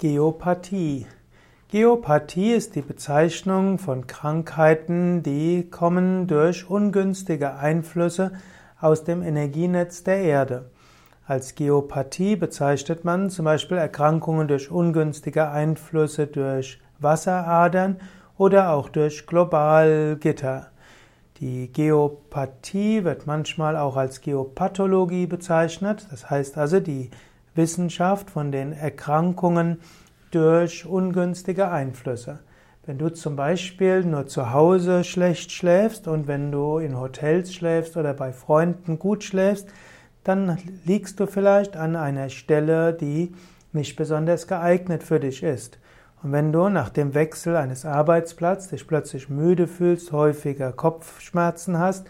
Geopathie. Geopathie ist die Bezeichnung von Krankheiten, die kommen durch ungünstige Einflüsse aus dem Energienetz der Erde. Als Geopathie bezeichnet man zum Beispiel Erkrankungen durch ungünstige Einflüsse durch Wasseradern oder auch durch Globalgitter. Die Geopathie wird manchmal auch als Geopathologie bezeichnet, das heißt also die Wissenschaft von den Erkrankungen durch ungünstige Einflüsse. Wenn du zum Beispiel nur zu Hause schlecht schläfst und wenn du in Hotels schläfst oder bei Freunden gut schläfst, dann liegst du vielleicht an einer Stelle, die nicht besonders geeignet für dich ist. Und wenn du nach dem Wechsel eines Arbeitsplatzes dich plötzlich müde fühlst, häufiger Kopfschmerzen hast,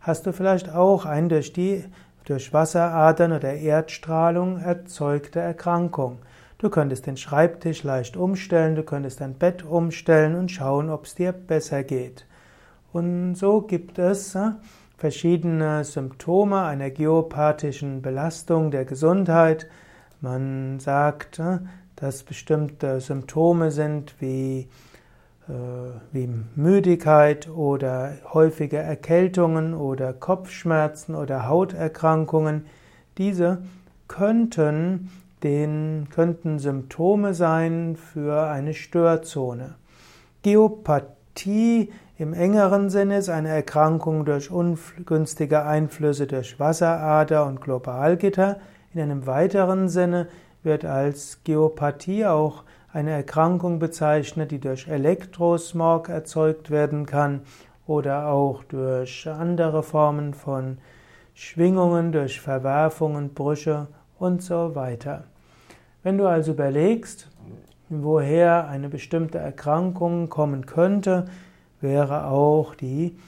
hast du vielleicht auch ein durch die durch Wasseradern oder Erdstrahlung erzeugte Erkrankung. Du könntest den Schreibtisch leicht umstellen, du könntest dein Bett umstellen und schauen, ob es dir besser geht. Und so gibt es äh, verschiedene Symptome einer geopathischen Belastung der Gesundheit. Man sagt, äh, dass bestimmte Symptome sind wie wie Müdigkeit oder häufige Erkältungen oder Kopfschmerzen oder Hauterkrankungen. Diese könnten, den, könnten Symptome sein für eine Störzone. Geopathie im engeren Sinne ist eine Erkrankung durch ungünstige Einflüsse durch Wasserader und Globalgitter. In einem weiteren Sinne wird als Geopathie auch eine Erkrankung bezeichnet, die durch Elektrosmog erzeugt werden kann oder auch durch andere Formen von Schwingungen, durch Verwerfungen, Brüche und so weiter. Wenn du also überlegst, woher eine bestimmte Erkrankung kommen könnte, wäre auch die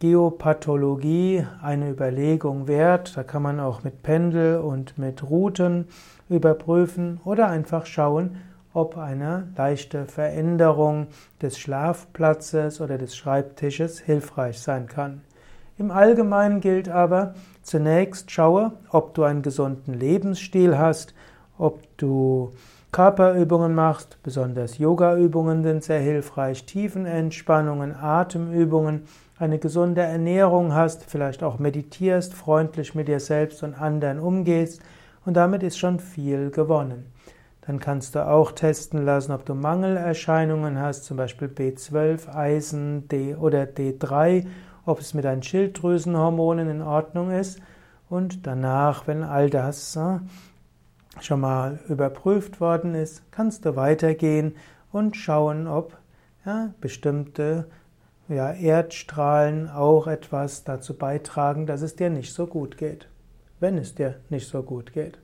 Geopathologie eine Überlegung wert. Da kann man auch mit Pendel und mit Routen überprüfen oder einfach schauen, ob eine leichte Veränderung des Schlafplatzes oder des Schreibtisches hilfreich sein kann. Im Allgemeinen gilt aber, zunächst schaue, ob du einen gesunden Lebensstil hast, ob du Körperübungen machst, besonders Yogaübungen sind sehr hilfreich, Tiefenentspannungen, Atemübungen, eine gesunde Ernährung hast, vielleicht auch meditierst, freundlich mit dir selbst und anderen umgehst und damit ist schon viel gewonnen. Dann kannst du auch testen lassen, ob du Mangelerscheinungen hast, zum Beispiel B12, Eisen D oder D3, ob es mit deinen Schilddrüsenhormonen in Ordnung ist. Und danach, wenn all das äh, schon mal überprüft worden ist, kannst du weitergehen und schauen, ob ja, bestimmte ja, Erdstrahlen auch etwas dazu beitragen, dass es dir nicht so gut geht, wenn es dir nicht so gut geht.